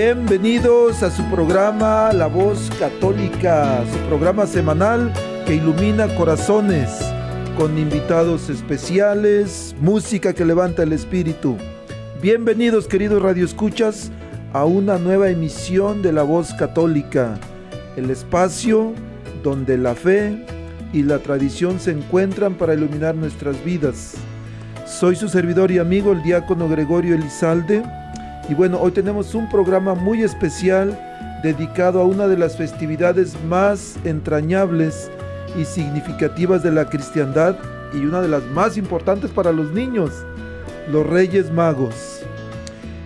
Bienvenidos a su programa La Voz Católica, su programa semanal que ilumina corazones, con invitados especiales, música que levanta el espíritu. Bienvenidos queridos radioescuchas a una nueva emisión de La Voz Católica, el espacio donde la fe y la tradición se encuentran para iluminar nuestras vidas. Soy su servidor y amigo, el diácono Gregorio Elizalde y bueno, hoy tenemos un programa muy especial dedicado a una de las festividades más entrañables y significativas de la cristiandad y una de las más importantes para los niños, los Reyes Magos.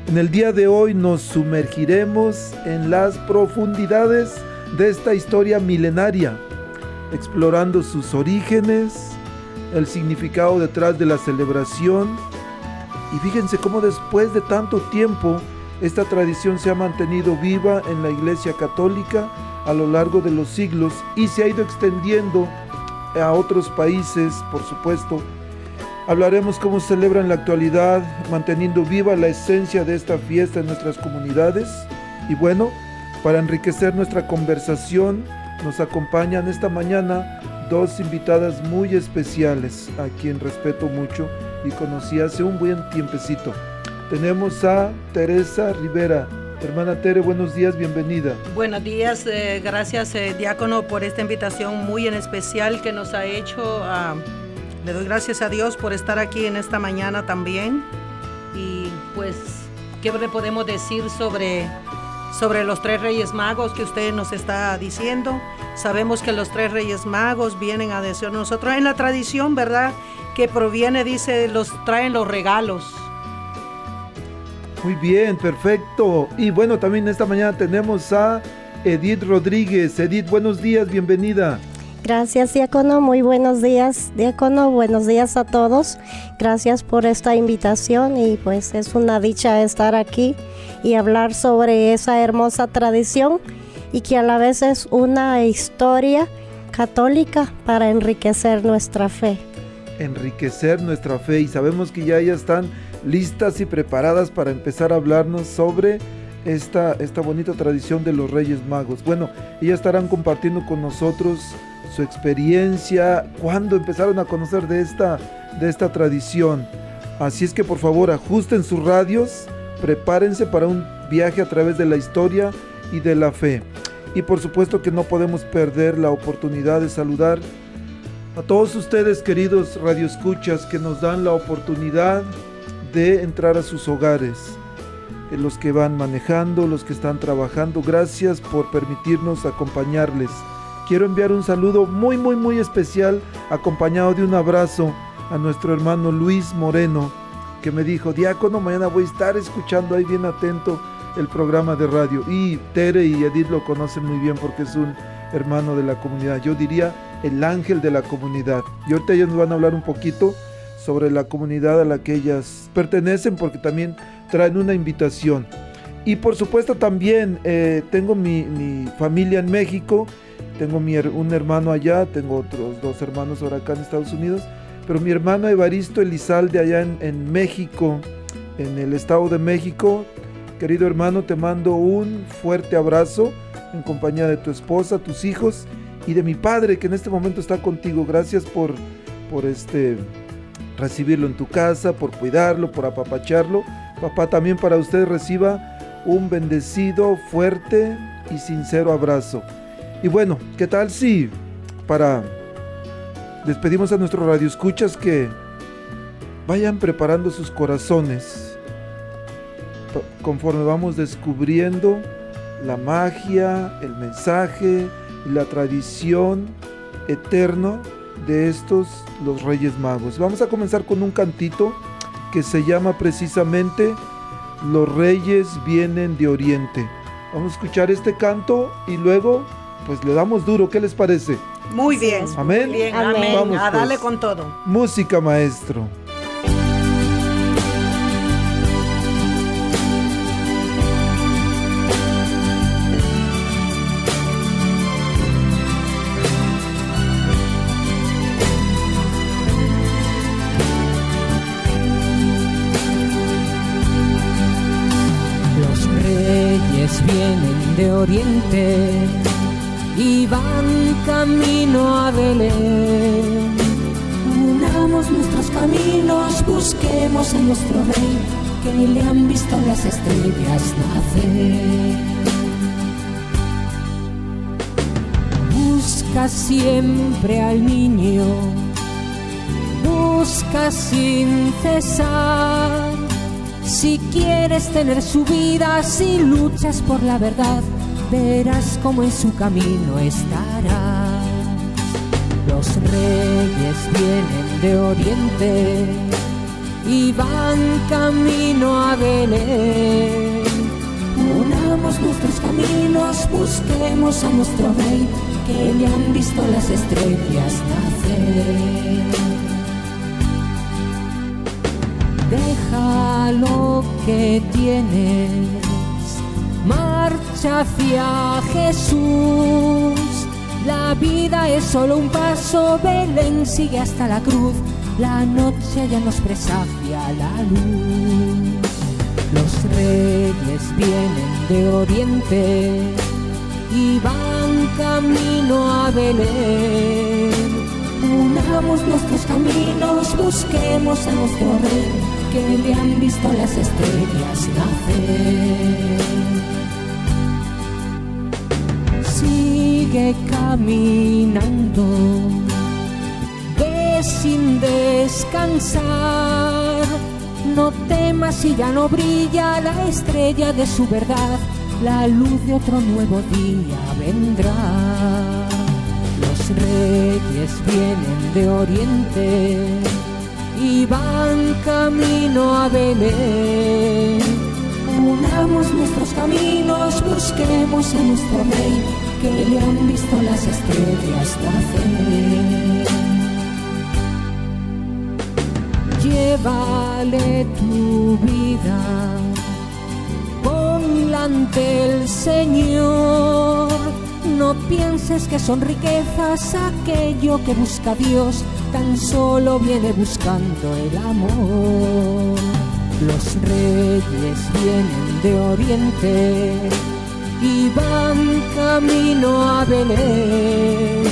En el día de hoy nos sumergiremos en las profundidades de esta historia milenaria, explorando sus orígenes, el significado detrás de la celebración, y fíjense cómo después de tanto tiempo esta tradición se ha mantenido viva en la Iglesia Católica a lo largo de los siglos y se ha ido extendiendo a otros países, por supuesto. Hablaremos cómo se celebra en la actualidad, manteniendo viva la esencia de esta fiesta en nuestras comunidades. Y bueno, para enriquecer nuestra conversación, nos acompañan esta mañana dos invitadas muy especiales, a quien respeto mucho y conocí hace un buen tiempecito. Tenemos a Teresa Rivera. Hermana Tere, buenos días, bienvenida. Buenos días, eh, gracias eh, diácono por esta invitación muy en especial que nos ha hecho. Ah, le doy gracias a Dios por estar aquí en esta mañana también. Y pues, ¿qué le podemos decir sobre, sobre los tres reyes magos que usted nos está diciendo? Sabemos que los tres reyes magos vienen a decir nosotros en la tradición, ¿verdad? que proviene, dice, los traen los regalos. Muy bien, perfecto. Y bueno, también esta mañana tenemos a Edith Rodríguez. Edith, buenos días, bienvenida. Gracias, Diácono. Muy buenos días, Diácono. Buenos días a todos. Gracias por esta invitación y pues es una dicha estar aquí y hablar sobre esa hermosa tradición y que a la vez es una historia católica para enriquecer nuestra fe enriquecer nuestra fe y sabemos que ya ellas están listas y preparadas para empezar a hablarnos sobre esta, esta bonita tradición de los Reyes Magos. Bueno, ellas estarán compartiendo con nosotros su experiencia, cuando empezaron a conocer de esta, de esta tradición. Así es que por favor ajusten sus radios, prepárense para un viaje a través de la historia y de la fe. Y por supuesto que no podemos perder la oportunidad de saludar a todos ustedes, queridos radioescuchas, que nos dan la oportunidad de entrar a sus hogares. eh, los que van manejando, los que están trabajando. Gracias por permitirnos acompañarles. Quiero enviar un saludo muy, muy, muy especial, acompañado de un abrazo a nuestro hermano Luis Moreno, que me dijo, diácono, mañana voy a estar escuchando ahí bien atento el programa de radio. Y Tere y Edith lo conocen muy bien porque es un hermano de la comunidad. Yo diría el ángel de la comunidad. Y ahorita ellos nos van a hablar un poquito sobre la comunidad a la que ellas pertenecen porque también traen una invitación. Y por supuesto también eh, tengo mi, familia en México, tengo un hermano allá, tengo otros dos hermanos ahora acá en Estados Unidos, pero mi hermano Evaristo Elizalde allá en, en México, en el Estado de México, querido hermano, te mando un fuerte abrazo en compañía de tu esposa, tus hijos y de mi padre que en este momento está contigo. Gracias por, por este, recibirlo en tu casa, por cuidarlo, por apapacharlo. Papá, también para usted reciba un bendecido, fuerte y sincero abrazo. Y bueno, ¿qué tal si para despedimos a nuestros radioescuchas que vayan preparando sus corazones conforme vamos descubriendo la magia, el mensaje y la tradición eterna de estos los Reyes Magos. Vamos a comenzar con un cantito que se llama precisamente Los Reyes vienen de Oriente. Vamos a escuchar este canto y luego pues le damos duro, ¿qué les parece? Muy bien. Amén. Bien, amén. Vamos, a darle pues. con todo. Música, maestro. oriente y van camino a Belén. Unamos nuestros caminos, busquemos a nuestro rey, que le han visto las estrellas nacer. Busca siempre al niño, busca sin cesar. Si quieres tener su vida, si luchas por la verdad, verás como en su camino estarás. Los reyes vienen de oriente y van camino a Belén. Unamos nuestros caminos, busquemos a nuestro rey, que le han visto las estrellas nacer. Deja lo que tienes marcha hacia Jesús. La vida es solo un paso, Belén sigue hasta la cruz, la noche ya nos presagia la luz. Los reyes vienen de oriente y van camino a Belén. Unamos nuestros caminos, busquemos a nuestro rey, que le han visto las estrellas nacer. sigue caminando, ve sin descansar. No temas si ya no brilla la estrella de su verdad, la luz de otro nuevo día vendrá. Los reyes vienen de oriente y van camino a Belén. Unamos nuestros caminos, busquemos a nuestro rey que le han visto las estrellas nacer. Llévale tu vida, ponla ante el Señor. No pienses que son riquezas aquello que busca Dios, tan solo viene buscando el amor. Los reyes vienen de oriente y van camino a Belén.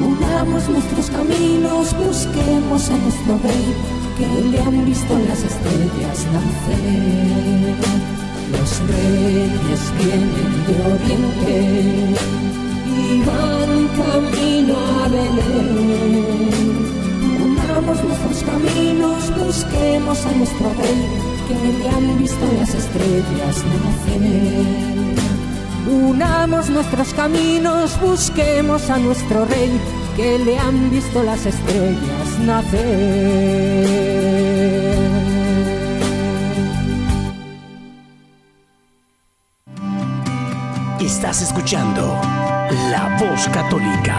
Unamos nuestros caminos, busquemos a nuestro rey, que le han visto las estrellas nacer. Los reyes vienen de oriente y van camino a Belén. Nuestros caminos, busquemos a nuestro rey que le han visto las estrellas nacer. Unamos nuestros caminos, busquemos a nuestro rey, que le han visto las estrellas nacer. Estás escuchando La Voz Católica.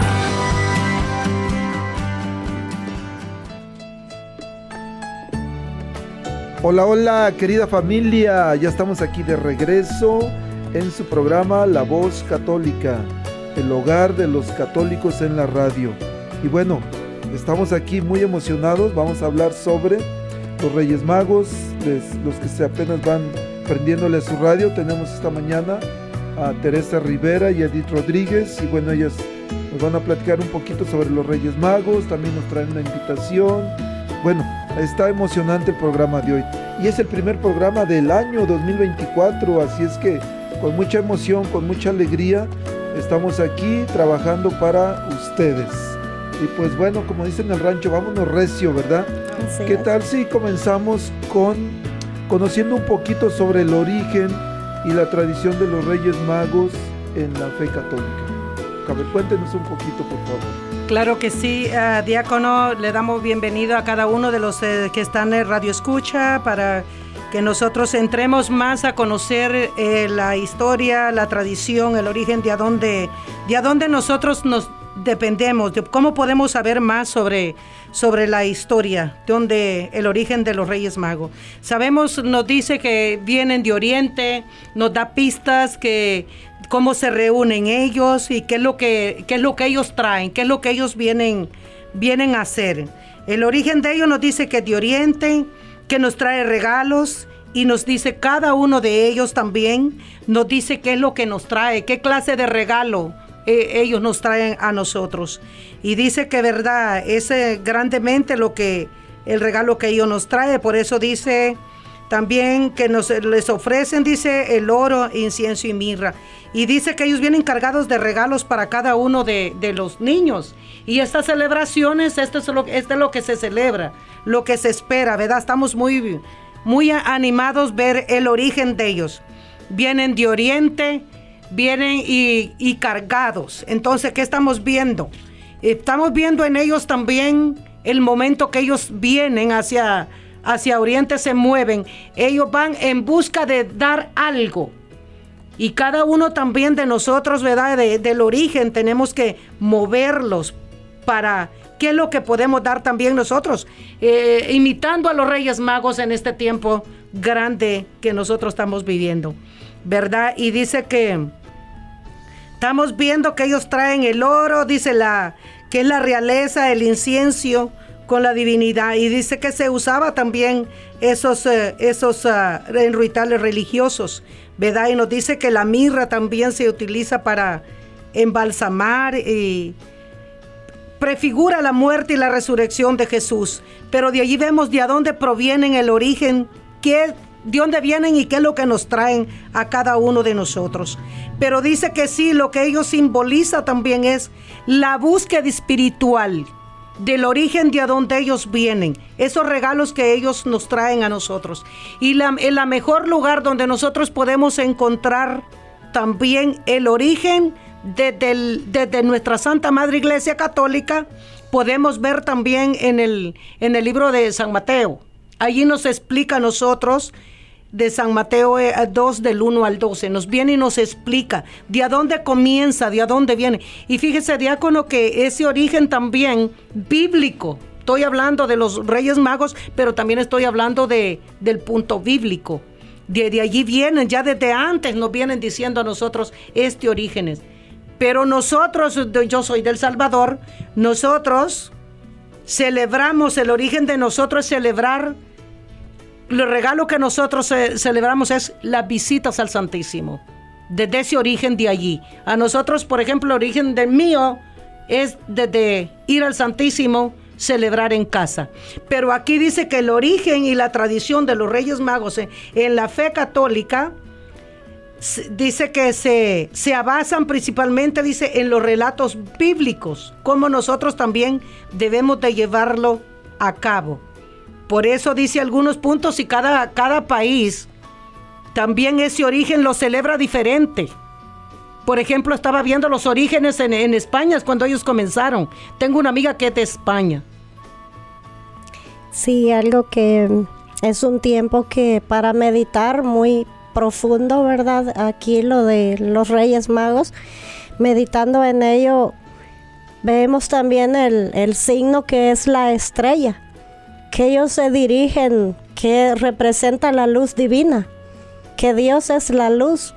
Hola, hola, querida familia. Ya estamos aquí de regreso en su programa La Voz Católica, el hogar de los católicos en la radio. Y bueno, estamos aquí muy emocionados. Vamos a hablar sobre los Reyes Magos, los que se apenas van prendiéndole a su radio. Tenemos esta mañana a Teresa Rivera y Edith Rodríguez. Y bueno, ellas nos van a platicar un poquito sobre los Reyes Magos. También nos traen una invitación. Bueno, está emocionante el programa de hoy. Y es el primer programa del año 2024. Así es que con mucha emoción, con mucha alegría, estamos aquí trabajando para ustedes. Y pues bueno, como dicen en el rancho, vámonos recio, ¿verdad? ¿Qué tal si comenzamos con conociendo un poquito sobre el origen y la tradición de los Reyes Magos en la fe católica? Ver, cuéntenos un poquito, por favor. Claro que sí, uh, diácono, le damos bienvenido a cada uno de los eh, que están en Radio Escucha para que nosotros entremos más a conocer eh, la historia, la tradición, el origen de a dónde, de a dónde nosotros nos dependemos, de cómo podemos saber más sobre, sobre la historia, donde el origen de los Reyes Magos. Sabemos, nos dice que vienen de Oriente, nos da pistas que cómo se reúnen ellos y qué es lo que, qué es lo que ellos traen, qué es lo que ellos vienen, vienen a hacer. El origen de ellos nos dice que de Oriente, que nos trae regalos y nos dice cada uno de ellos también, nos dice qué es lo que nos trae, qué clase de regalo eh, ellos nos traen a nosotros. Y dice que verdad, es grandemente lo que el regalo que ellos nos trae, por eso dice también que nos les ofrecen, dice, el oro, incienso y mirra. Y dice que ellos vienen cargados de regalos para cada uno de, los niños. Y estas celebraciones, esto es, lo, lo que se celebra, lo que se espera, ¿verdad? Estamos muy, muy animados ver el origen de ellos. Vienen de Oriente, vienen y, y cargados. Entonces, ¿qué estamos viendo? Estamos viendo en ellos también el momento que ellos vienen hacia hacia Oriente se mueven, ellos van en busca de dar algo. Y cada uno también de nosotros, ¿verdad? del origen tenemos que moverlos para qué es lo que podemos dar también nosotros, eh, imitando a los Reyes Magos en este tiempo grande que nosotros estamos viviendo, ¿verdad? Y dice que estamos viendo que ellos traen el oro, dice la que es la realeza, el incienso, con la divinidad y dice que se usaba también esos, eh, esos uh, religiosos, ¿verdad? Nos dice que la mirra también se utiliza para embalsamar y prefigura la muerte y la resurrección de Jesús. Pero de allí vemos de dónde provienen el origen, qué, de dónde vienen y qué es lo que nos traen a cada uno de nosotros. Pero dice que sí, lo que ellos simboliza también es la búsqueda espiritual del origen de a donde ellos vienen, esos regalos que ellos nos traen a nosotros. Y la, el mejor lugar donde nosotros podemos encontrar también el origen desde, nuestra Santa Madre Iglesia Católica, podemos ver también en el, en el libro de San Mateo. Allí nos explica a nosotros de San Mateo 2 eh, del 1 al 12. Nos viene y nos explica de a dónde comienza, de a dónde viene. Y fíjese, diácono, que ese origen también bíblico. Estoy hablando de los Reyes Magos, pero también estoy hablando de, del punto bíblico. De, de allí vienen, ya desde antes nos vienen diciendo a nosotros este origen. Pero nosotros, yo soy del Salvador, nosotros celebramos, el origen de nosotros es celebrar el regalo que nosotros celebramos es las visitas al Santísimo. Desde ese origen de allí. A nosotros, por ejemplo, el origen del mío es desde ir al Santísimo, celebrar en casa. Pero aquí dice que el origen y la tradición de los Reyes Magos en, la fe católica dice que se, se basan principalmente, dice, en los relatos bíblicos, como nosotros también debemos de llevarlo a cabo. Por eso dice algunos puntos y cada, cada país también ese origen lo celebra diferente. Por ejemplo, estaba viendo los orígenes en, en España cuando ellos comenzaron. Tengo una amiga que es de España. Sí, algo que es un tiempo que para meditar muy profundo, ¿verdad? Aquí lo de los Reyes Magos, meditando en ello, vemos también el, el signo que es la estrella, que ellos se dirigen, que representa la luz divina, que Dios es la luz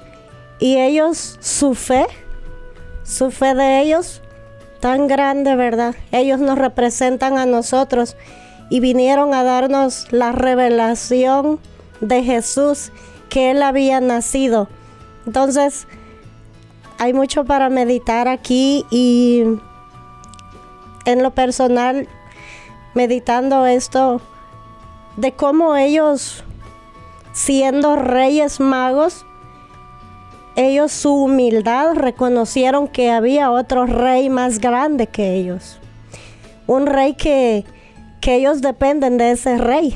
y ellos, su fe, su fe de ellos, tan grande, ¿verdad? Ellos nos representan a nosotros y vinieron a darnos la revelación de Jesús que Él había nacido. Entonces, hay mucho para meditar aquí y en lo personal, meditando esto, de cómo ellos, siendo reyes magos, ellos su humildad reconocieron que había otro rey más grande que ellos. Un rey que, que ellos dependen de ese rey,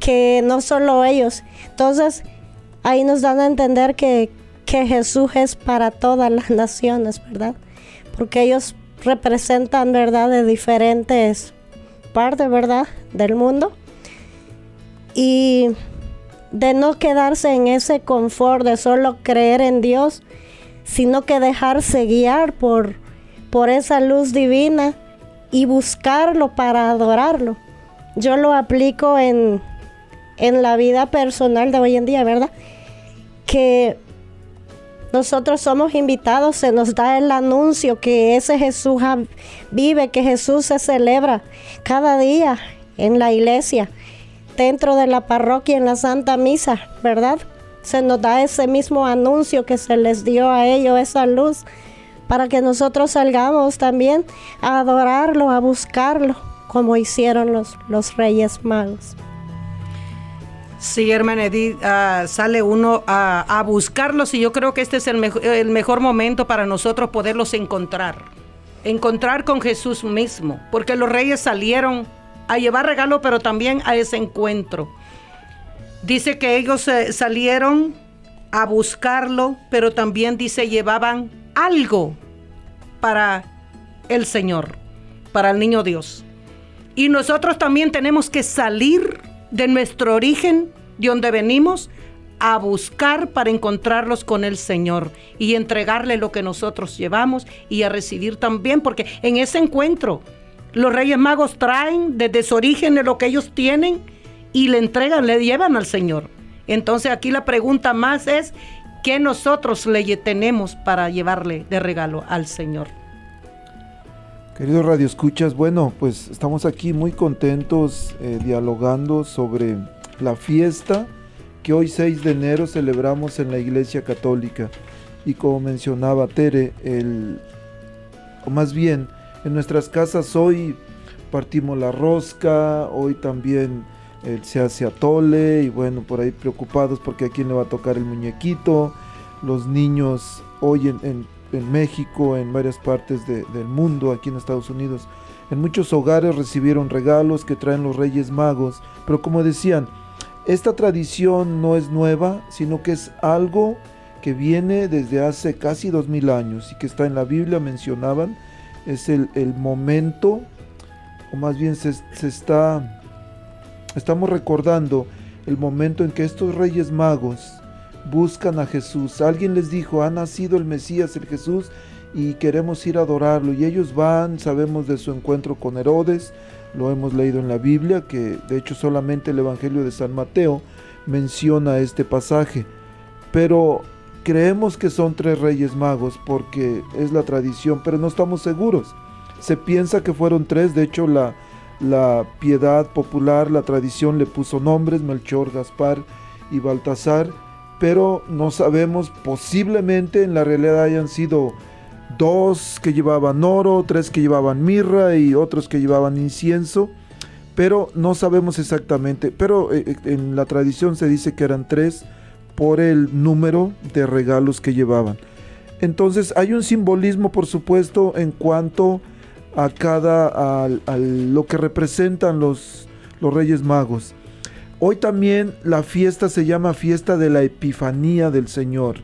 que no solo ellos. Entonces, ahí nos dan a entender que, que Jesús es para todas las naciones, ¿verdad? Porque ellos representan, ¿verdad?, de diferentes partes, ¿verdad?, del mundo. Y de no quedarse en ese confort de solo creer en Dios, sino que dejarse guiar por, por esa luz divina y buscarlo para adorarlo. Yo lo aplico en, en la vida personal de hoy en día, ¿verdad? Que nosotros somos invitados, se nos da el anuncio que ese Jesús vive, que Jesús se celebra cada día en la iglesia dentro de la parroquia en la Santa Misa, ¿verdad? Se nos da ese mismo anuncio que se les dio a ellos, esa luz, para que nosotros salgamos también a adorarlo, a buscarlo, como hicieron los, los Reyes Magos. Sí, hermana Edith, ah, sale uno a, buscarlos y yo creo que este es el, mejor momento para nosotros poderlos encontrar. Encontrar con Jesús mismo, porque los reyes salieron a llevar regalo, pero también a ese encuentro. Dice que ellos eh, salieron a buscarlo, pero también dice llevaban algo para el Señor, para el niño Dios. Y nosotros también tenemos que salir de nuestro origen, de donde venimos, a buscar para encontrarlos con el Señor y entregarle lo que nosotros llevamos y a recibir también, porque en ese encuentro los Reyes Magos traen desde su origen lo que ellos tienen y le entregan, le llevan al Señor. Entonces aquí la pregunta más es, ¿qué nosotros le tenemos para llevarle de regalo al Señor? Querido Radio Escuchas, bueno, pues estamos aquí muy contentos eh, dialogando sobre la fiesta que hoy 6 de enero celebramos en la Iglesia Católica. Y como mencionaba Tere, el, o más bien, en nuestras casas hoy partimos la rosca, hoy también eh, se hace atole y bueno, por ahí preocupados porque a quién le va a tocar el muñequito. Los niños hoy en, México, en varias partes del mundo, aquí en Estados Unidos, en muchos hogares recibieron regalos que traen los Reyes Magos. Pero como decían, esta tradición no es nueva, sino que es algo que viene desde hace casi dos mil años y que está en la Biblia, mencionaban, es el, momento, o más bien se, está, estamos recordando el momento en que estos reyes magos buscan a Jesús. Alguien les dijo, ha nacido el Mesías, el Jesús, y queremos ir a adorarlo. Y ellos van, sabemos de su encuentro con Herodes, lo hemos leído en la Biblia, que de hecho solamente el Evangelio de San Mateo menciona este pasaje. Pero Creemos que son tres reyes magos porque es la tradición, pero no estamos seguros. Se piensa que fueron tres, de hecho la, la piedad popular, la tradición le puso nombres, Melchor, Gaspar y Baltasar, pero no sabemos, posiblemente en la realidad hayan sido dos que llevaban oro, tres que llevaban mirra y otros que llevaban incienso, pero no sabemos exactamente, pero eh, eh, en la tradición se dice que eran tres por el número de regalos que llevaban. Entonces hay un simbolismo, por supuesto, en cuanto a cada a, lo que representan los, los Reyes Magos. Hoy también la fiesta se llama fiesta de la Epifanía del Señor,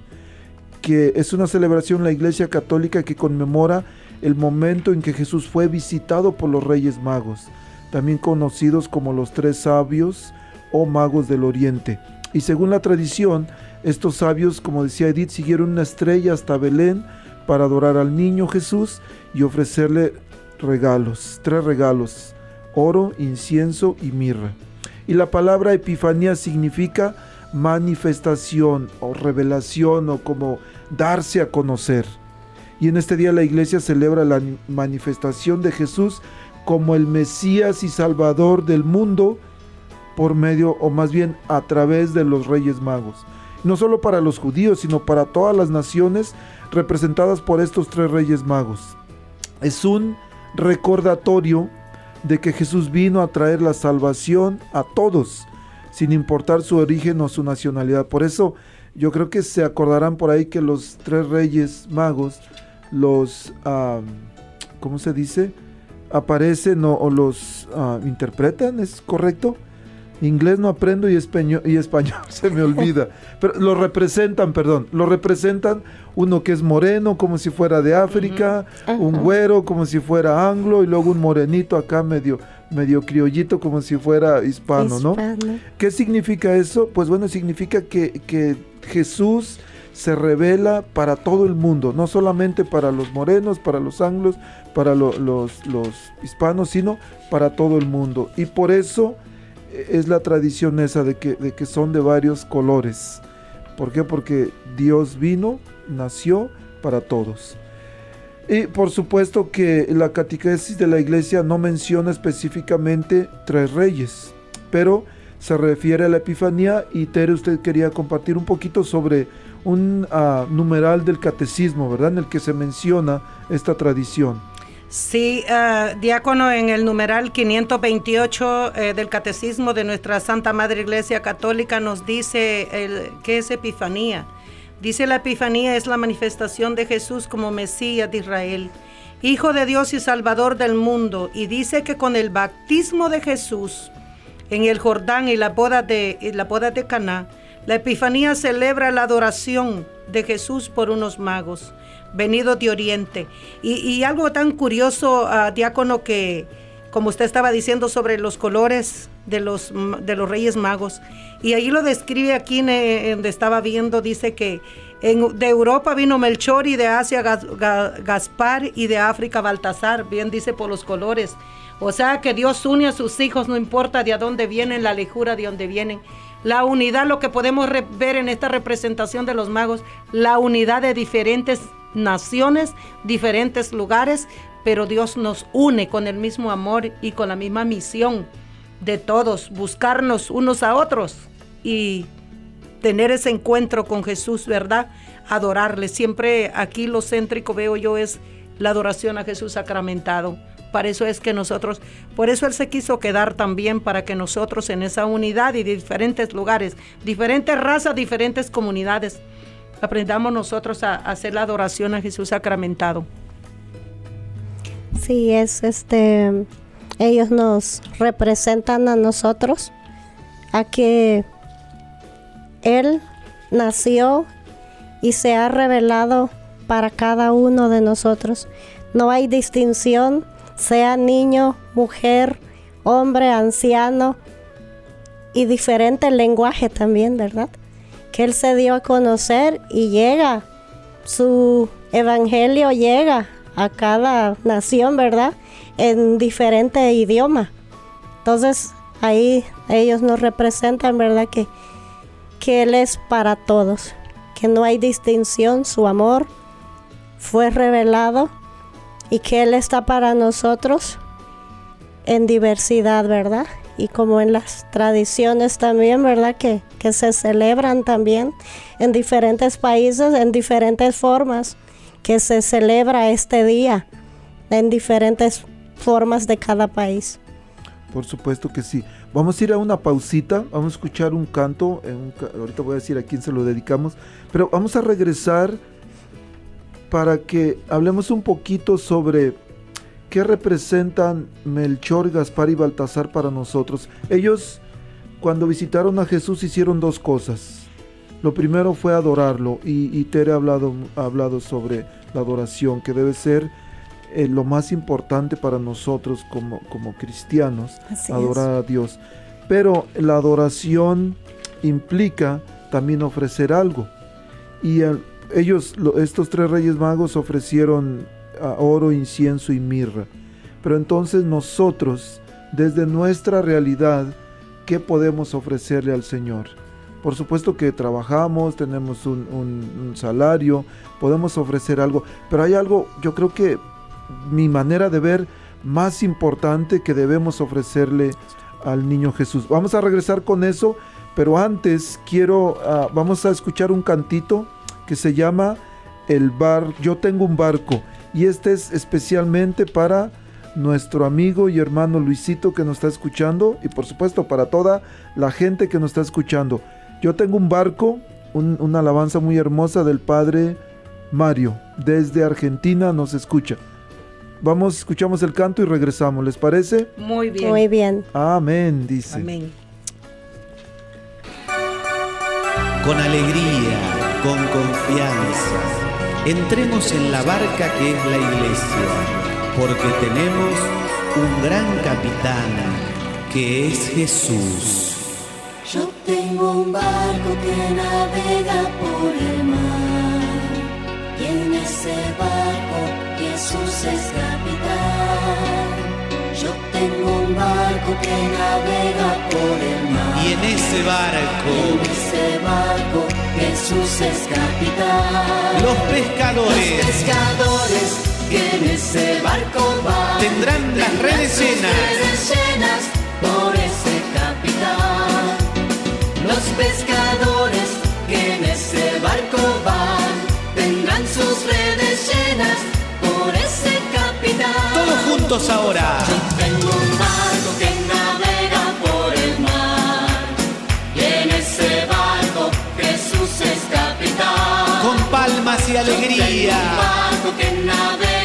es una celebración la Iglesia Católica que conmemora el momento en que Jesús fue visitado por los Reyes Magos, también conocidos como los tres sabios o magos del Oriente. Y según la tradición, estos sabios, como decía Edith, siguieron una estrella hasta Belén para adorar al niño Jesús y ofrecerle regalos, tres regalos, oro, incienso y mirra. Y la palabra epifanía significa manifestación o revelación o como darse a conocer. Y en este día la iglesia celebra la manifestación de Jesús como el Mesías y Salvador del mundo por medio o más bien a través de los Reyes Magos. No solo para los judíos, sino para todas las naciones representadas por estos tres Reyes Magos. Es un recordatorio de que Jesús vino a traer la salvación a todos, sin importar su origen o su nacionalidad. Por eso yo creo que se acordarán por ahí que los tres reyes magos los, ¿cómo se dice? Aparecen o, los ah, interpretan, ¿es correcto? Inglés no aprendo y español, y español se me olvida. Pero lo representan, perdón, lo representan uno que es moreno como si fuera de África, un güero como si fuera anglo y luego un morenito acá medio medio criollito como si fuera hispano, ¿no? ¿Qué significa eso? Pues bueno, significa que, que Jesús se revela para todo el mundo, no solamente para los morenos, para los anglos, para los, los hispanos, sino para todo el mundo. Y por eso es la tradición esa de que, de que son de varios colores. ¿Por qué? Porque Dios vino, nació para todos. Y por supuesto que la catequesis de la iglesia no menciona específicamente tres reyes, pero se refiere a la Epifanía y Tere usted quería compartir un poquito sobre un ah, numeral del catecismo, ¿verdad? En el que se menciona esta tradición. Sí, uh, diácono, en el numeral 528 eh, del Catecismo de nuestra Santa Madre Iglesia Católica nos dice el, qué es Epifanía. Dice la Epifanía es la manifestación de Jesús como Mesías de Israel, Hijo de Dios y Salvador del mundo, y dice que con el bautismo de Jesús en el Jordán y la boda de, la boda de Caná, la Epifanía celebra la adoración de Jesús por unos magos venido de Oriente. Y, algo tan curioso, uh, diácono, que como usted estaba diciendo sobre los colores de los, de los Reyes Magos, y ahí lo describe aquí donde estaba viendo, dice que de Europa vino Melchor y de Asia Gaspar y de África Baltasar, bien dice por los colores. O sea que Dios une a sus hijos, no importa de dónde vienen, la lejura de dónde vienen. La unidad, lo que podemos ver en esta representación de los magos, la unidad de diferentes naciones, diferentes lugares, pero Dios nos une con el mismo amor y con la misma misión de todos, buscarnos unos a otros y tener ese encuentro con Jesús, ¿verdad? Adorarle. Siempre aquí lo céntrico veo yo es la adoración a Jesús sacramentado. Para eso es que nosotros, por eso Él se quiso quedar también para que nosotros en esa unidad y de diferentes lugares, diferentes razas, diferentes comunidades, aprendamos nosotros a, hacer la adoración a Jesús sacramentado. Sí, es este, ellos nos representan a nosotros, a que Él nació y se ha revelado para cada uno de nosotros. No hay distinción, sea niño, mujer, hombre, anciano y diferente lenguaje también, ¿verdad? que Él se dio a conocer y llega, su evangelio llega a cada nación, ¿verdad? En diferente idioma. Entonces ahí ellos nos representan, ¿verdad? Que, que Él es para todos, que no hay distinción, su amor fue revelado y que Él está para nosotros en diversidad, ¿verdad? y como en las tradiciones también, ¿verdad? Que, que se celebran también en diferentes países, en diferentes formas, que se celebra este día, en diferentes formas de cada país. Por supuesto que sí. Vamos a ir a una pausita, vamos a escuchar un canto, ahorita voy a decir a quién se lo dedicamos, pero vamos a regresar para que hablemos un poquito sobre ¿qué representan Melchor, Gaspar y Baltasar para nosotros? Ellos, cuando visitaron a Jesús, hicieron dos cosas. Lo primero fue adorarlo, y, Tere ha hablado, ha hablado sobre la adoración, que debe ser eh, lo más importante para nosotros como, como cristianos, adorar a Dios. Pero la adoración implica también ofrecer algo. Y ellos, estos tres reyes magos, ofrecieron oro, incienso y mirra. Pero entonces nosotros, desde nuestra realidad, ¿qué podemos ofrecerle al Señor? Por supuesto que trabajamos, tenemos un, salario, podemos ofrecer algo, pero hay algo, yo creo que mi manera de ver más importante que debemos ofrecerle al niño Jesús. Vamos a regresar con eso, pero antes quiero, ah, vamos a escuchar un cantito que se llama El bar, yo tengo un barco, y este es especialmente para nuestro amigo y hermano Luisito que nos está escuchando y por supuesto para toda la gente que nos está escuchando. Yo tengo un barco, una alabanza muy hermosa del padre Mario, desde Argentina nos escucha. Vamos, escuchamos el canto y regresamos, ¿les parece? Muy bien. Muy bien. Amén, dice. Amén. Con alegría, con confianza, entremos en la barca que es la iglesia, porque tenemos un gran capitán que es Jesús. Yo tengo un barco que navega por el mar y en ese barco Jesús es capitán. Yo tengo un barco que navega por el mar y en ese barco, en ese barco Jesús es capitán. Los pescadores, los pescadores que en ese barco van tendrán las redes llenas pescadores que en ese barco van tendrán sus redes llenas por ese capitán. Todos juntos ahora. Yo tengo un barco que navega por el mar y en ese barco Jesús es capitán. Con palmas y alegría. Yo tengo un barco que navega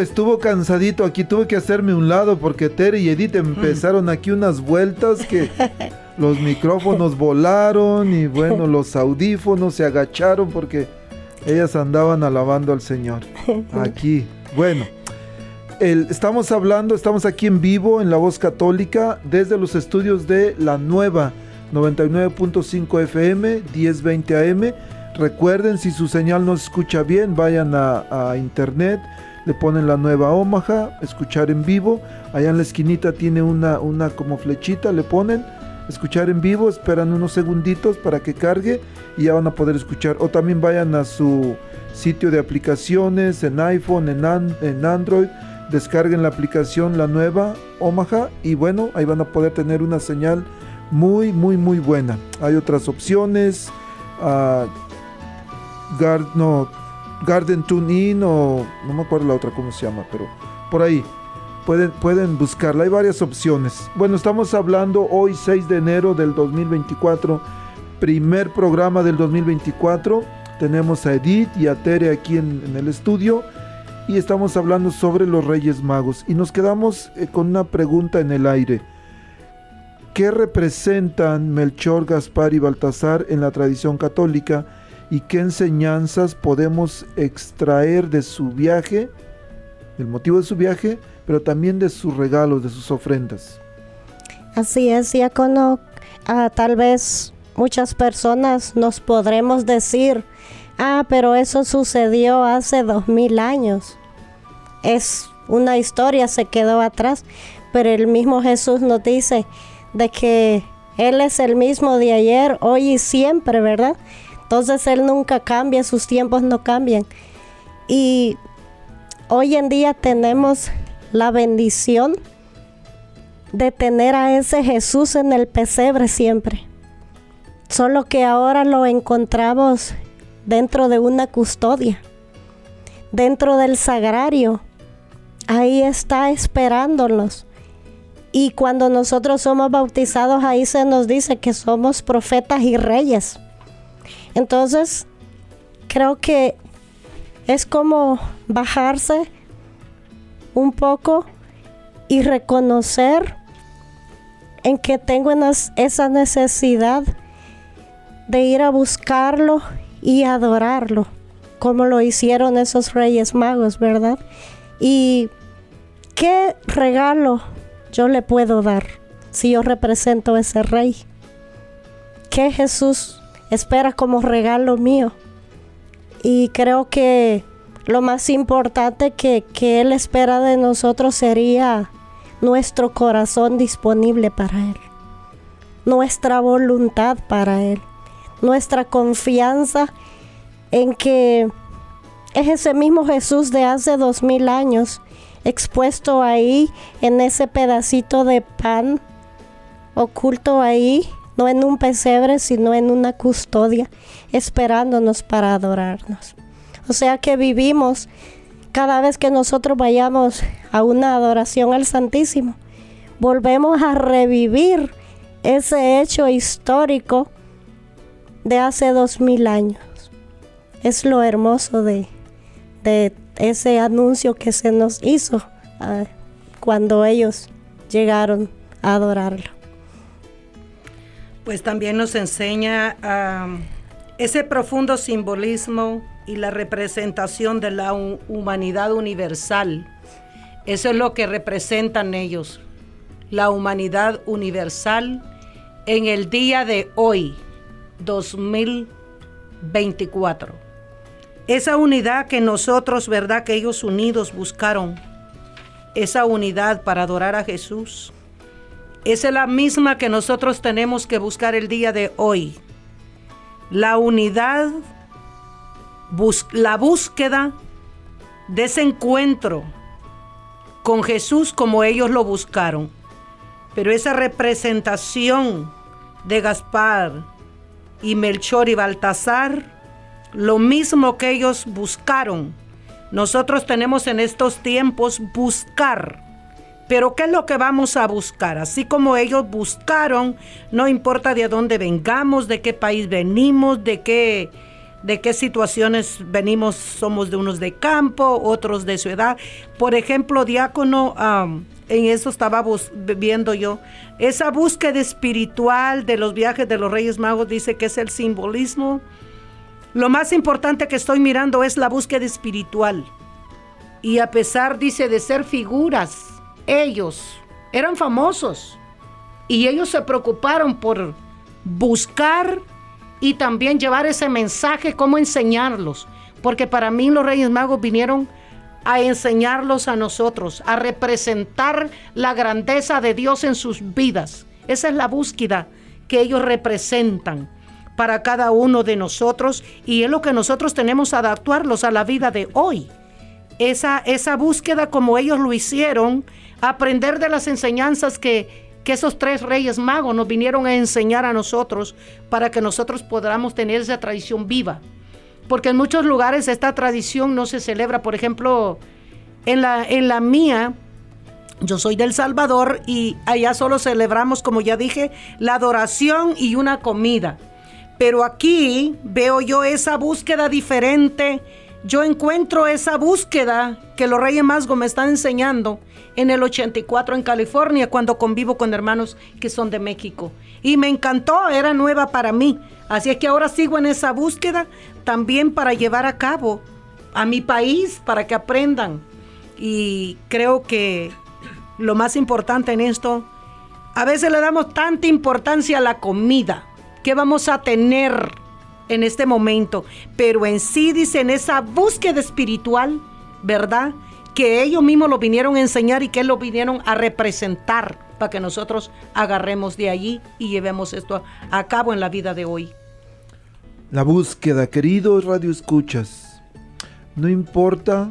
estuvo cansadito aquí, tuve que hacerme un lado porque Tere y Edith empezaron aquí unas vueltas que los micrófonos volaron y bueno, los audífonos se agacharon porque ellas andaban alabando al Señor. Aquí, bueno, el- estamos hablando, estamos aquí en vivo en La Voz Católica desde los estudios de La Nueva 99.5 FM, 1020 AM. Recuerden, si su señal no se escucha bien, vayan a, internet, le ponen la nueva Omaha, escuchar en vivo. Allá en la esquinita tiene una, una como flechita, le ponen escuchar en vivo, esperan unos segunditos para que cargue y ya van a poder escuchar. O también vayan a su sitio de aplicaciones en iPhone, en, en Android, descarguen la aplicación, la nueva Omaha y bueno, ahí van a poder tener una señal muy, muy, muy buena. Hay otras opciones. Uh, Garden Tune In o no me acuerdo la otra cómo se llama, pero por ahí pueden, pueden buscarla. Hay varias opciones. Bueno, estamos hablando hoy 6 de enero del 2024, primer programa del 2024. Tenemos a Edith y a Tere aquí en, el estudio y estamos hablando sobre los Reyes Magos y nos quedamos eh, con una pregunta en el aire. ¿Qué representan Melchor, Gaspar y Baltasar en la tradición católica y qué enseñanzas podemos extraer de su viaje, del motivo de su viaje, pero también de sus regalos, de sus ofrendas? Así es, diácono. Ah, tal vez muchas personas nos podremos decir, ah, pero eso sucedió hace dos mil años. Es una historia, se quedó atrás, pero el mismo Jesús nos dice, de que Él es el mismo de ayer, hoy y siempre, ¿verdad? Entonces Él nunca cambia, sus tiempos no cambian. Y hoy en día tenemos la bendición de tener a ese Jesús en el pesebre siempre. Solo que ahora lo encontramos dentro de una custodia, dentro del sagrario. Ahí está esperándonos. Y cuando nosotros somos bautizados, ahí se nos dice que somos profetas y reyes. Entonces, creo que es como bajarse un poco y reconocer en que tengo esa necesidad de ir a buscarlo y adorarlo, como lo hicieron esos reyes magos, ¿verdad? Y qué regalo yo le puedo dar si yo represento a ese rey? ¿Qué Jesús espera como regalo mío? Y creo que lo más importante que, que Él espera de nosotros sería nuestro corazón disponible para Él, nuestra voluntad para Él, nuestra confianza en que es ese mismo Jesús de hace dos mil años expuesto ahí en ese pedacito de pan oculto ahí, no en un pesebre, sino en una custodia, esperándonos para adorarnos. O sea que vivimos cada vez que nosotros vayamos a una adoración al Santísimo, volvemos a revivir ese hecho histórico de hace dos mil años. Es lo hermoso de, ese anuncio que se nos hizo ah, cuando ellos llegaron a adorarlo. Pues también nos enseña ese profundo simbolismo y la representación de la humanidad universal. Eso es lo que representan ellos, la humanidad universal en el día de hoy, 2024 esa unidad que nosotros, ¿verdad? Que ellos unidos buscaron. Esa unidad para adorar a Jesús. Esa es la misma que nosotros tenemos que buscar el día de hoy. La unidad, la búsqueda de ese encuentro con Jesús como ellos lo buscaron. Pero esa representación de Gaspar y Melchor y Baltasar lo mismo que ellos buscaron. Nosotros tenemos en estos tiempos buscar. Pero ¿qué es lo que vamos a buscar? Así como ellos buscaron, no importa de dónde vengamos, de qué país venimos, de qué, de qué situaciones venimos, somos de unos de campo, otros de ciudad. Por ejemplo, diácono, en eso estaba viendo yo, esa búsqueda espiritual de los viajes de los Reyes Magos dice que es el simbolismo lo más importante que estoy mirando es la búsqueda espiritual. Y a pesar, dice, de ser figuras, ellos eran famosos. Y ellos se preocuparon por buscar y también llevar ese mensaje, cómo enseñarlos. Porque para mí los Reyes Magos vinieron a enseñarlos a nosotros, a representar la grandeza de Dios en sus vidas. Esa es la búsqueda que ellos representan para cada uno de nosotros y es lo que nosotros tenemos a adaptarlos a la vida de hoy. Esa, esa búsqueda como ellos lo hicieron, aprender de las enseñanzas que, que esos tres reyes magos nos vinieron a enseñar a nosotros para que nosotros podamos tener esa tradición viva. Porque en muchos lugares esta tradición no se celebra. Por ejemplo, en la, en la mía, yo soy del Salvador y allá solo celebramos, como ya dije, la adoración y una comida. Pero aquí veo yo esa búsqueda diferente. Yo encuentro esa búsqueda que los Reyes Magos me están enseñando en el 84 en California cuando convivo con hermanos que son de México. Y me encantó, era nueva para mí. Así es que ahora sigo en esa búsqueda también para llevar a cabo a mi país, para que aprendan. Y creo que lo más importante en esto, a veces le damos tanta importancia a la comida que vamos a tener en este momento, pero en sí dicen esa búsqueda espiritual, ¿verdad? Que ellos mismos lo vinieron a enseñar y que lo vinieron a representar para que nosotros agarremos de allí y llevemos esto a cabo en la vida de hoy. La búsqueda, queridos Radio Escuchas, no importa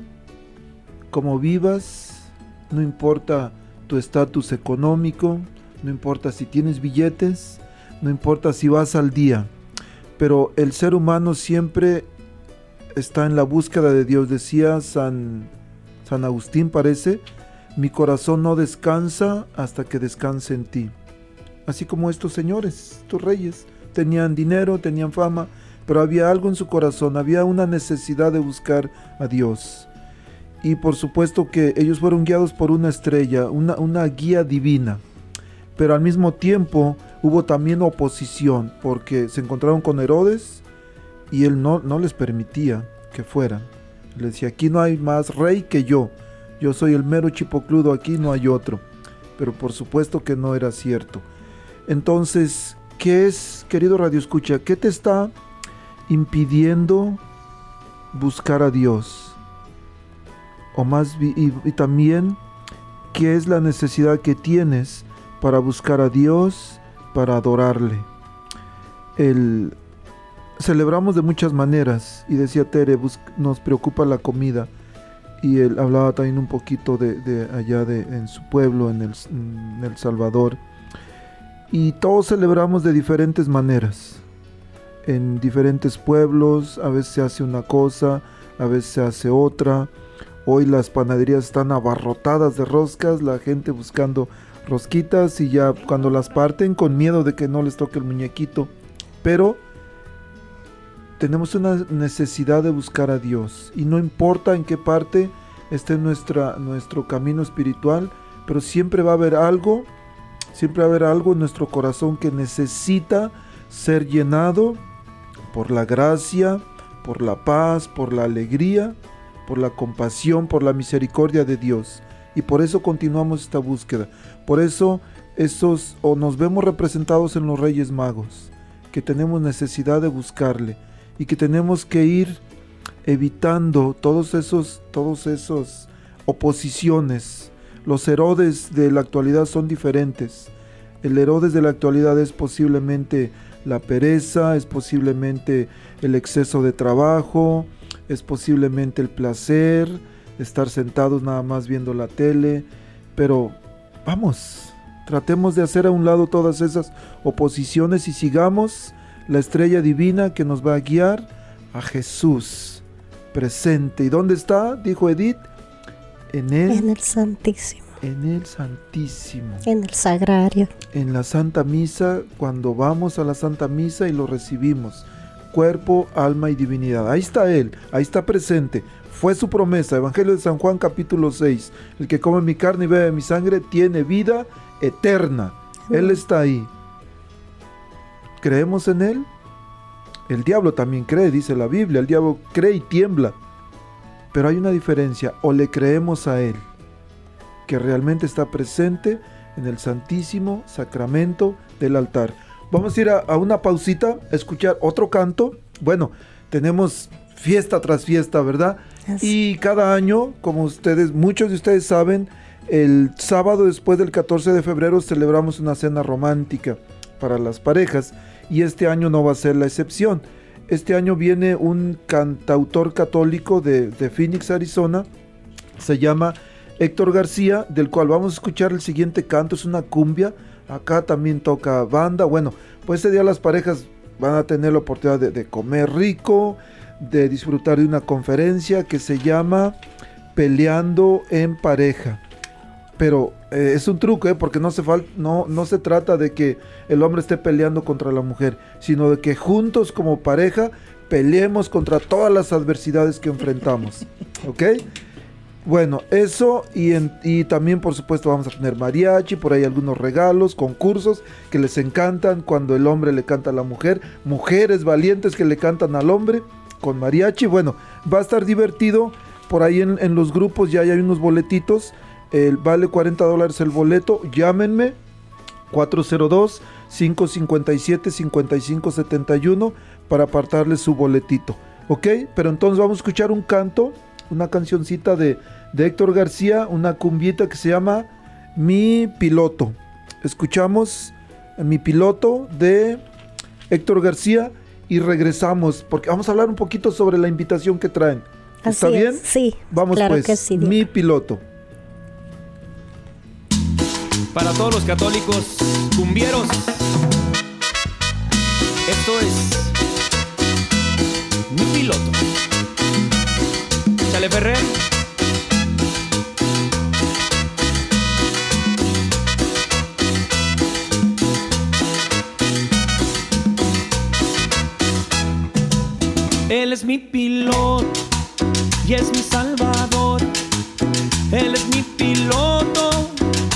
cómo vivas, no importa tu estatus económico, no importa si tienes billetes, no importa si vas al día, pero el ser humano siempre está en la búsqueda de Dios. Decía San, San Agustín, parece, mi corazón no descansa hasta que descanse en ti. Así como estos señores, estos reyes, tenían dinero, tenían fama, pero había algo en su corazón, había una necesidad de buscar a Dios. Y por supuesto que ellos fueron guiados por una estrella, una, una guía divina. Pero al mismo tiempo hubo también oposición porque se encontraron con Herodes y él no, no les permitía que fueran. Le decía, aquí no hay más rey que yo. Yo soy el mero chipocludo, aquí no hay otro. Pero por supuesto que no era cierto. Entonces, ¿qué es, querido Radio Escucha? ¿Qué te está impidiendo buscar a Dios? O más, y, y también, ¿qué es la necesidad que tienes para buscar a Dios para adorarle. El, celebramos de muchas maneras y decía Tere, nos preocupa la comida y él hablaba también un poquito de, allá de, en su pueblo, en el, en el Salvador. Y todos celebramos de diferentes maneras. En diferentes pueblos, a veces se hace una cosa, a veces se hace otra. Hoy las panaderías están abarrotadas de roscas, la gente buscando rosquitas y ya cuando las parten con miedo de que no les toque el muñequito. Pero tenemos una necesidad de buscar a Dios y no importa en qué parte esté nuestra, nuestro camino espiritual, pero siempre va a haber algo, siempre va a haber algo en nuestro corazón que necesita ser llenado por la gracia, por la paz, por la alegría, por la compasión, por la misericordia de Dios. Y por eso continuamos esta búsqueda. Por eso esos o nos vemos representados en los Reyes Magos, que tenemos necesidad de buscarle y que tenemos que ir evitando todos esos todos esos oposiciones. Los Herodes de la actualidad son diferentes. El Herodes de la actualidad es posiblemente la pereza, es posiblemente el exceso de trabajo, es posiblemente el placer, estar sentados nada más viendo la tele, pero Vamos, tratemos de hacer a un lado todas esas oposiciones y sigamos la estrella divina que nos va a guiar a Jesús presente. ¿Y dónde está? Dijo Edith. En el, en el Santísimo. En el Santísimo. En el Sagrario. En la Santa Misa, cuando vamos a la Santa Misa y lo recibimos. Cuerpo, alma y divinidad. Ahí está Él, ahí está presente. Fue su promesa. Evangelio de San Juan capítulo 6. El que come mi carne y bebe mi sangre tiene vida eterna. Él está ahí. ¿Creemos en Él? El diablo también cree, dice la Biblia. El diablo cree y tiembla. Pero hay una diferencia. O le creemos a Él, que realmente está presente en el santísimo sacramento del altar. Vamos a ir a, a una pausita, a escuchar otro canto. Bueno, tenemos fiesta tras fiesta, ¿verdad? Y cada año, como ustedes, muchos de ustedes saben, el sábado después del 14 de febrero celebramos una cena romántica para las parejas y este año no va a ser la excepción. Este año viene un cantautor católico de, de Phoenix, Arizona, se llama Héctor García, del cual vamos a escuchar el siguiente canto, es una cumbia, acá también toca banda, bueno, pues ese día las parejas van a tener la oportunidad de comer rico, de disfrutar de una conferencia que se llama Peleando en pareja. Pero eh, es un truco, ¿eh? porque no se, no, no se trata de que el hombre esté peleando contra la mujer, sino de que juntos como pareja peleemos contra todas las adversidades que enfrentamos. ¿Ok? Bueno, eso y, en- y también por supuesto vamos a tener mariachi, por ahí algunos regalos, concursos que les encantan cuando el hombre le canta a la mujer, mujeres valientes que le cantan al hombre con mariachi. Bueno, va a estar divertido. Por ahí en, los grupos ya hay unos boletitos. El, vale 40 dólares el boleto. Llámenme 402-557-5571 para apartarle su boletito. ¿Ok? Pero entonces vamos a escuchar un canto, una cancioncita de, de Héctor García, una cumbieta que se llama Mi Piloto. Escuchamos Mi Piloto de Héctor García y regresamos porque vamos a hablar un poquito sobre la invitación que traen. ¿Está Así es, bien? sí, Vamos claro pues. que sí, Mi Piloto. Para todos los católicos cumbieros, esto es mi piloto. Chale Ferrer. Él es mi piloto y es mi salvador. Él es mi piloto,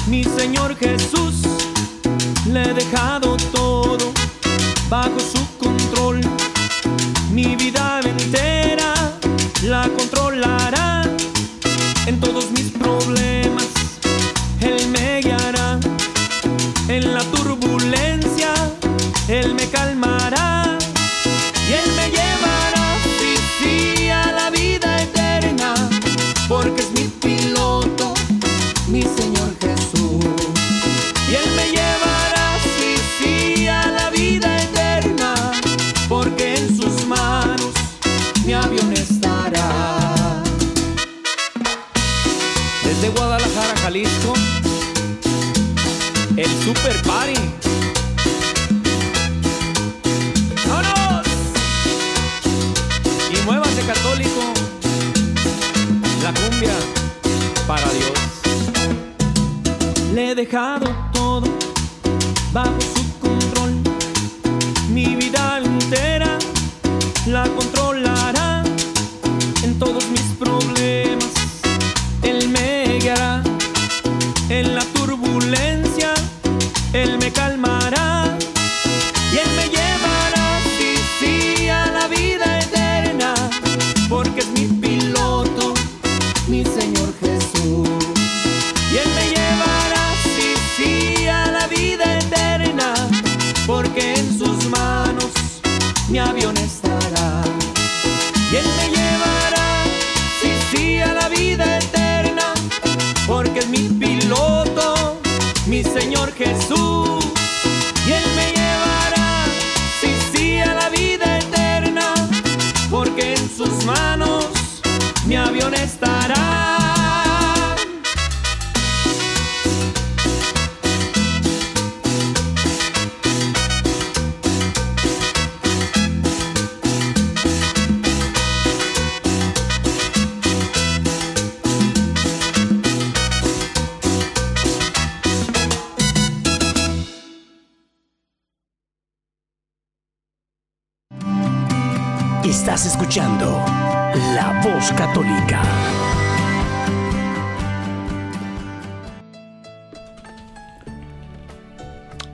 mi Señor Jesús. Le he dejado todo bajo su control. Mi vida entera la controlará.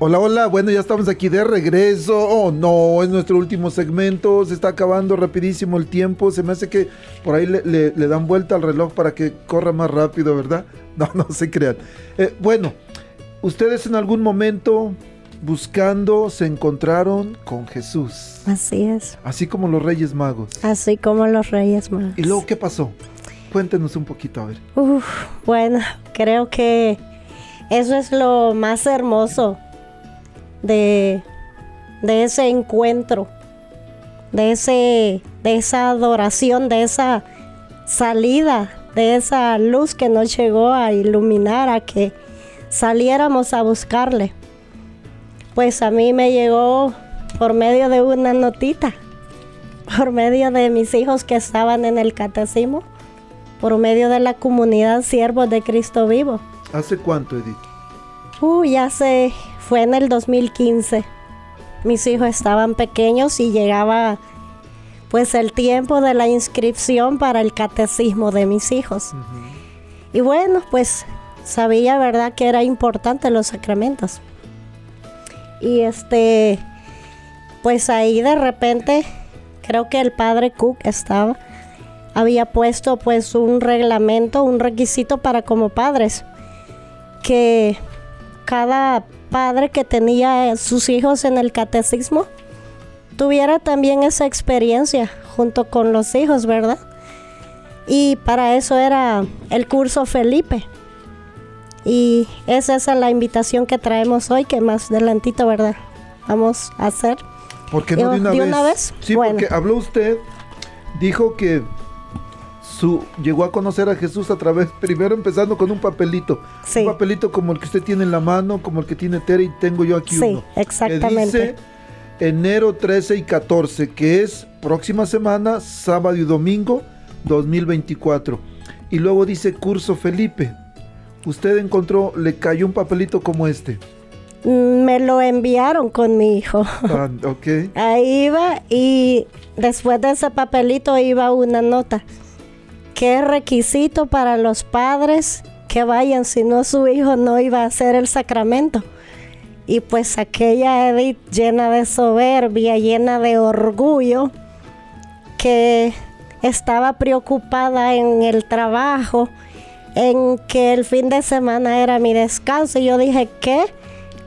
Hola, hola, bueno, ya estamos aquí de regreso. Oh, no, es nuestro último segmento. Se está acabando rapidísimo el tiempo. Se me hace que por ahí le, le- le dan vuelta al reloj para que corra más rápido, ¿verdad? No, no se crean. Eh, bueno, ustedes en algún momento buscando se encontraron con Jesús. Así es. Así como los Reyes Magos. Así como los Reyes Magos. ¿Y luego qué pasó? Cuéntenos un poquito, a ver. Uf, bueno, creo que eso es lo más hermoso de, de ese encuentro, de, ese, de esa adoración, de esa salida, de esa luz que nos llegó a iluminar, a que saliéramos a buscarle. Pues a mí me llegó por medio de una notita, por medio de mis hijos que estaban en el catecismo, por medio de la comunidad Siervos de Cristo Vivo. ¿Hace cuánto, Edith? Uy, hace, fue en el 2015. Mis hijos estaban pequeños y llegaba pues el tiempo de la inscripción para el catecismo de mis hijos. Y bueno, pues sabía, ¿verdad?, que era importante los sacramentos. Y este, pues ahí de repente, creo que el padre Cook estaba, había puesto pues un reglamento, un requisito para como padres, que cada padre que tenía sus hijos en el catecismo tuviera también esa experiencia junto con los hijos, ¿verdad? Y para eso era el curso Felipe. Y esa es la invitación que traemos hoy, que más adelantito, ¿verdad? Vamos a hacer. ¿Por qué no de una, ¿De vez? una vez? Sí, porque habló usted, dijo que su, llegó a conocer a Jesús a través, primero empezando con un papelito. Sí. Un papelito como el que usted tiene en la mano, como el que tiene Tere y tengo yo aquí Sí, uno. exactamente. Que dice enero 13 y 14, que es próxima semana, sábado y domingo 2024. Y luego dice curso Felipe. Usted encontró, le cayó un papelito como este. Mm, Me lo enviaron con mi hijo. Ah, ok. Ahí iba y después de ese papelito iba una nota. ¿Qué requisito para los padres que vayan si no su hijo no iba a hacer el sacramento? Y pues aquella Edith llena de soberbia, llena de orgullo, que estaba preocupada en el trabajo, en que el fin de semana era mi descanso. Y yo dije, ¿qué?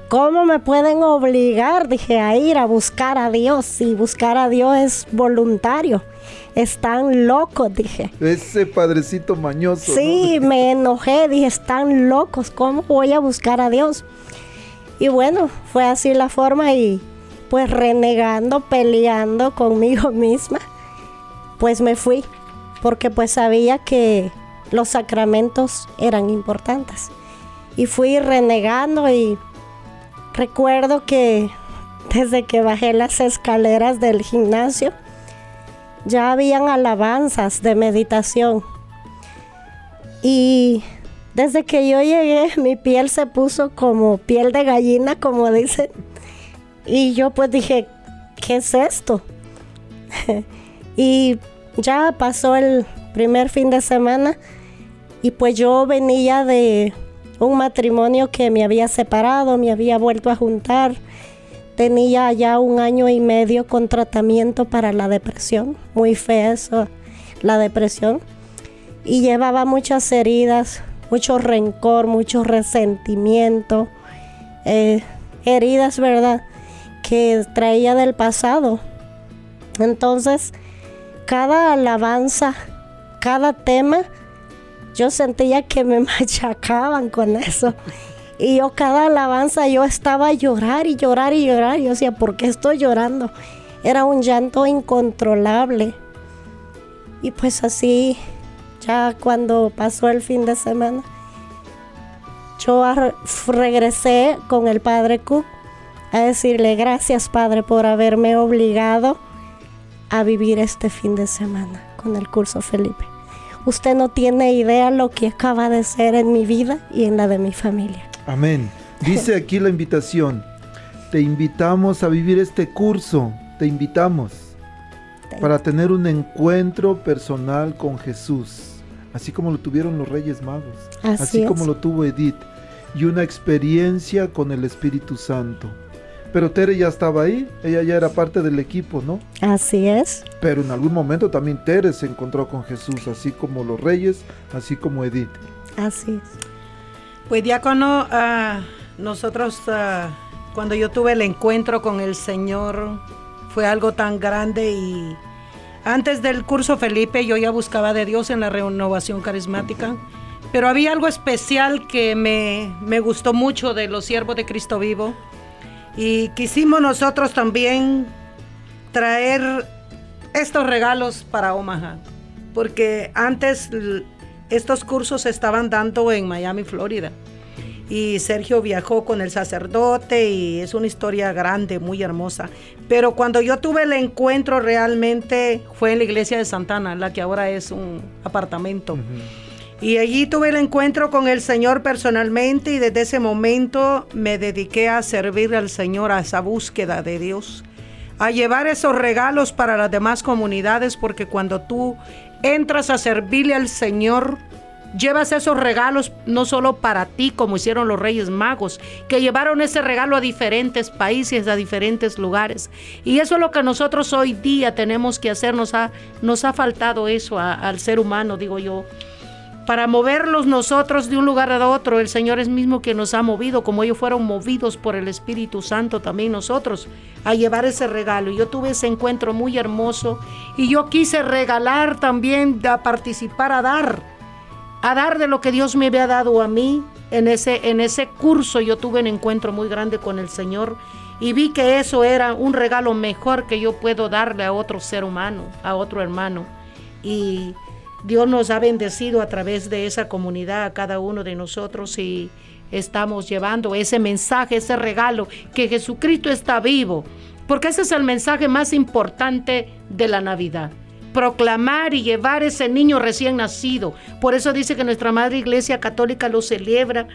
¿Cómo me pueden obligar? Dije, a ir a buscar a Dios. Y buscar a Dios es voluntario. Están locos, dije. Ese padrecito mañoso. Sí, ¿no? me enojé, dije, están locos, ¿cómo voy a buscar a Dios? Y bueno, fue así la forma y pues renegando, peleando conmigo misma, pues me fui, porque pues sabía que los sacramentos eran importantes. Y fui renegando y recuerdo que desde que bajé las escaleras del gimnasio, ya habían alabanzas de meditación. Y desde que yo llegué, mi piel se puso como piel de gallina, como dicen. Y yo pues dije, ¿qué es esto? y ya pasó el primer fin de semana y pues yo venía de un matrimonio que me había separado, me había vuelto a juntar. Tenía ya un año y medio con tratamiento para la depresión, muy fea eso, la depresión. Y llevaba muchas heridas, mucho rencor, mucho resentimiento, eh, heridas, ¿verdad? Que traía del pasado. Entonces, cada alabanza, cada tema, yo sentía que me machacaban con eso. Y yo cada alabanza yo estaba a llorar y llorar y llorar. Yo decía, ¿por qué estoy llorando? Era un llanto incontrolable. Y pues así, ya cuando pasó el fin de semana, yo regresé con el padre Cook a decirle gracias padre por haberme obligado a vivir este fin de semana con el curso Felipe. Usted no tiene idea lo que acaba de ser en mi vida y en la de mi familia. Amén. Dice aquí la invitación. Te invitamos a vivir este curso. Te invitamos para tener un encuentro personal con Jesús. Así como lo tuvieron los Reyes Magos. Así, así como lo tuvo Edith. Y una experiencia con el Espíritu Santo. Pero Tere ya estaba ahí, ella ya era parte del equipo, ¿no? Así es. Pero en algún momento también Tere se encontró con Jesús, así como los reyes, así como Edith. Así es. Pues diácono, uh, nosotros uh, cuando yo tuve el encuentro con el Señor, fue algo tan grande y antes del curso Felipe yo ya buscaba de Dios en la renovación carismática, pero había algo especial que me, me gustó mucho de los siervos de Cristo vivo y quisimos nosotros también traer estos regalos para Omaha, porque antes estos cursos se estaban dando en Miami, Florida. Y Sergio viajó con el sacerdote y es una historia grande, muy hermosa. Pero cuando yo tuve el encuentro realmente fue en la iglesia de Santana, la que ahora es un apartamento. Y allí tuve el encuentro con el Señor personalmente y desde ese momento me dediqué a servir al Señor, a esa búsqueda de Dios, a llevar esos regalos para las demás comunidades, porque cuando tú entras a servirle al Señor, llevas esos regalos no solo para ti, como hicieron los Reyes Magos, que llevaron ese regalo a diferentes países, a diferentes lugares. Y eso es lo que nosotros hoy día tenemos que hacer. Nos ha, nos ha faltado eso al ser humano, digo yo. Para moverlos nosotros de un lugar a otro, el Señor es mismo que nos ha movido, como ellos fueron movidos por el Espíritu Santo, también nosotros, a llevar ese regalo. Yo tuve ese encuentro muy hermoso y yo quise regalar también, a participar, a dar a dar de lo que Dios me había dado a mí. En ese, en ese curso yo tuve un encuentro muy grande con el Señor y vi que eso era un regalo mejor que yo puedo darle a otro ser humano, a otro hermano. Y Dios nos ha bendecido a través de esa comunidad a cada uno de nosotros y estamos llevando ese mensaje, ese regalo, que Jesucristo está vivo, porque ese es el mensaje más importante de la Navidad proclamar y llevar ese niño recién nacido. Por eso dice que nuestra Madre Iglesia Católica lo celebra,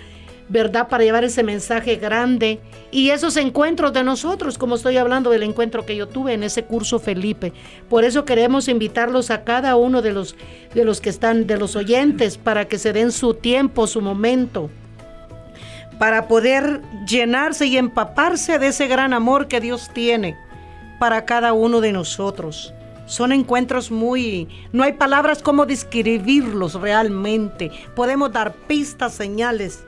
¿verdad? Para llevar ese mensaje grande y esos encuentros de nosotros, como estoy hablando del encuentro que yo tuve en ese curso Felipe. Por eso queremos invitarlos a cada uno de los, de los que están, de los oyentes, para que se den su tiempo, su momento para poder llenarse y empaparse de ese gran amor que Dios tiene para cada uno de nosotros. Son encuentros muy... No hay palabras como describirlos realmente. Podemos dar pistas, señales,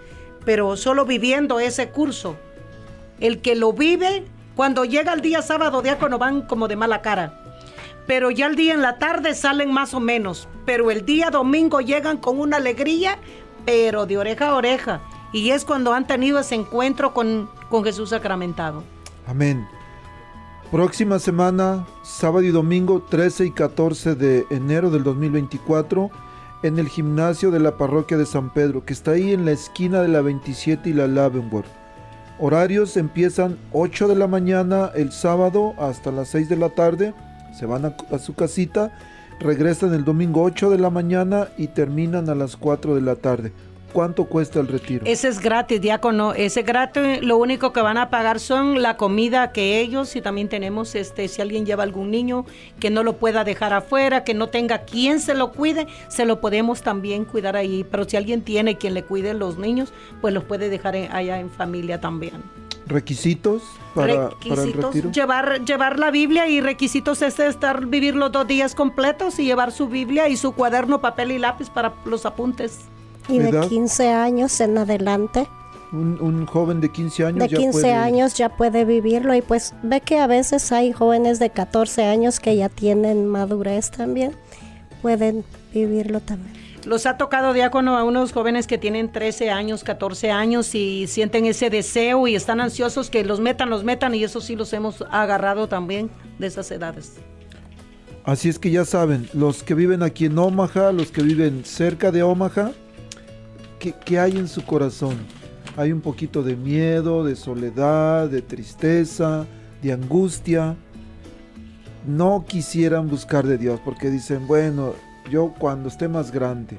pero solo viviendo ese curso. El que lo vive, cuando llega el día sábado, diácono van como de mala cara. Pero ya el día en la tarde salen más o menos. Pero el día domingo llegan con una alegría, pero de oreja a oreja. Y es cuando han tenido ese encuentro con, con Jesús sacramentado. Amén. Próxima semana, sábado y domingo 13 y 14 de enero del 2024, en el gimnasio de la parroquia de San Pedro, que está ahí en la esquina de la 27 y la Lavenworth. Horarios empiezan 8 de la mañana el sábado hasta las 6 de la tarde, se van a, a su casita, regresan el domingo 8 de la mañana y terminan a las 4 de la tarde. ¿Cuánto cuesta el retiro? Ese es gratis, diácono. Ese gratis, lo único que van a pagar son la comida que ellos y también tenemos, este, si alguien lleva algún niño que no lo pueda dejar afuera, que no tenga quien se lo cuide, se lo podemos también cuidar ahí. Pero si alguien tiene quien le cuide los niños, pues los puede dejar allá en familia también. ¿Requisitos para, el retiro? Llevar, llevar la Biblia y requisitos es estar, vivir los dos días completos y llevar su Biblia y su cuaderno, papel y lápiz para los apuntes. Y de 15 años en adelante. Un, joven de 15 años de 15 años ya puede vivirlo y pues ve que a veces hay jóvenes de 14 años que ya tienen madurez también, pueden vivirlo también. Los ha tocado diácono a unos jóvenes que tienen 13 años, 14 años y sienten ese deseo y están ansiosos que los metan, los metan y eso sí los hemos agarrado también de esas edades. Así es que ya saben, los que viven aquí en Omaha, los que viven cerca de Omaha, ¿qué, hay en su corazón? Hay un poquito de miedo, de soledad, de tristeza, de angustia. No quisieran buscar de Dios porque dicen, bueno, yo cuando esté más grande,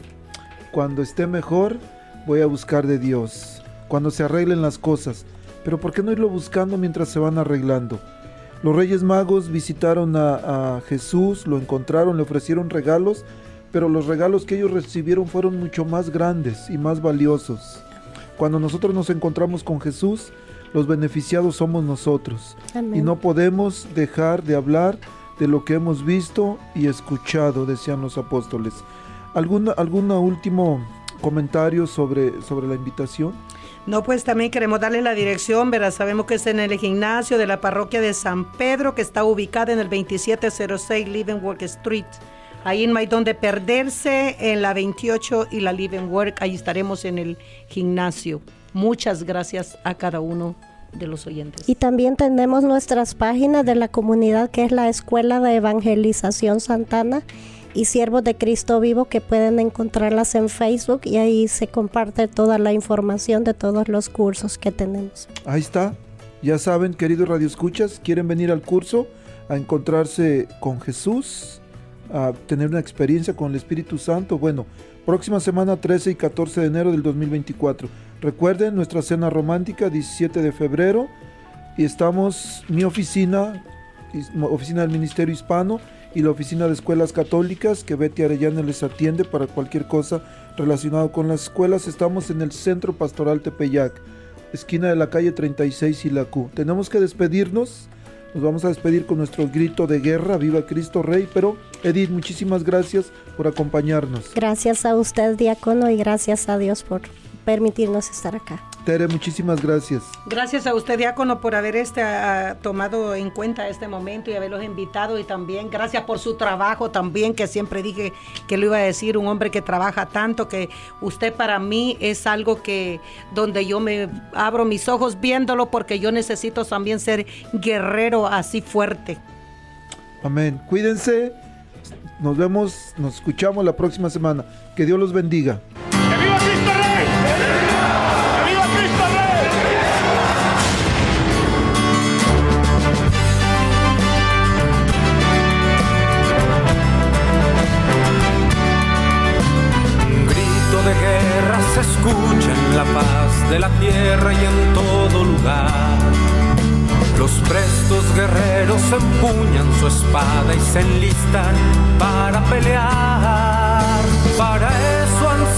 cuando esté mejor, voy a buscar de Dios. Cuando se arreglen las cosas. Pero ¿por qué no irlo buscando mientras se van arreglando? Los Reyes Magos visitaron a, a Jesús, lo encontraron, le ofrecieron regalos pero los regalos que ellos recibieron fueron mucho más grandes y más valiosos. Cuando nosotros nos encontramos con Jesús, los beneficiados somos nosotros. Y no podemos dejar de hablar de lo que hemos visto y escuchado, decían los apóstoles. ¿Algún último comentario sobre, sobre la invitación? No, pues también queremos darle la dirección, ¿verdad? Sabemos que es en el gimnasio de la parroquia de San Pedro, que está ubicada en el 2706 Work Street. Ahí en hay donde perderse, en la 28 y la Work, ahí estaremos en el gimnasio. Muchas gracias a cada uno de los oyentes. Y también tenemos nuestras páginas de la comunidad, que es la Escuela de Evangelización Santana y Siervos de Cristo Vivo que pueden encontrarlas en Facebook y ahí se comparte toda la información de todos los cursos que tenemos. Ahí está. Ya saben, queridos radioescuchas, quieren venir al curso a encontrarse con Jesús, a tener una experiencia con el Espíritu Santo. Bueno, próxima semana 13 y 14 de enero del 2024. Recuerden nuestra cena romántica 17 de febrero y estamos mi oficina, oficina del Ministerio Hispano y la Oficina de Escuelas Católicas, que Betty Arellana les atiende para cualquier cosa relacionado con las escuelas. Estamos en el Centro Pastoral Tepeyac, esquina de la calle 36 y la Q. Tenemos que despedirnos. Nos vamos a despedir con nuestro grito de guerra, viva Cristo Rey, pero Edith, muchísimas gracias por acompañarnos. Gracias a usted, diácono, y gracias a Dios por permitirnos estar acá. Tere, muchísimas gracias. Gracias a usted, Diácono, por haber este, tomado en cuenta este momento y haberlos invitado y también gracias por su trabajo también, que siempre dije que lo iba a decir, un hombre que trabaja tanto, que usted para mí es algo que donde yo me abro mis ojos viéndolo porque yo necesito también ser guerrero así fuerte. Amén. Cuídense. Nos vemos, nos escuchamos la próxima semana. Que Dios los bendiga. Escucha en la paz de la tierra y en todo lugar. Los prestos guerreros empuñan su espada y se enlistan para pelear. Para eso han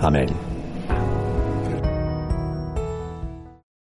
Amén.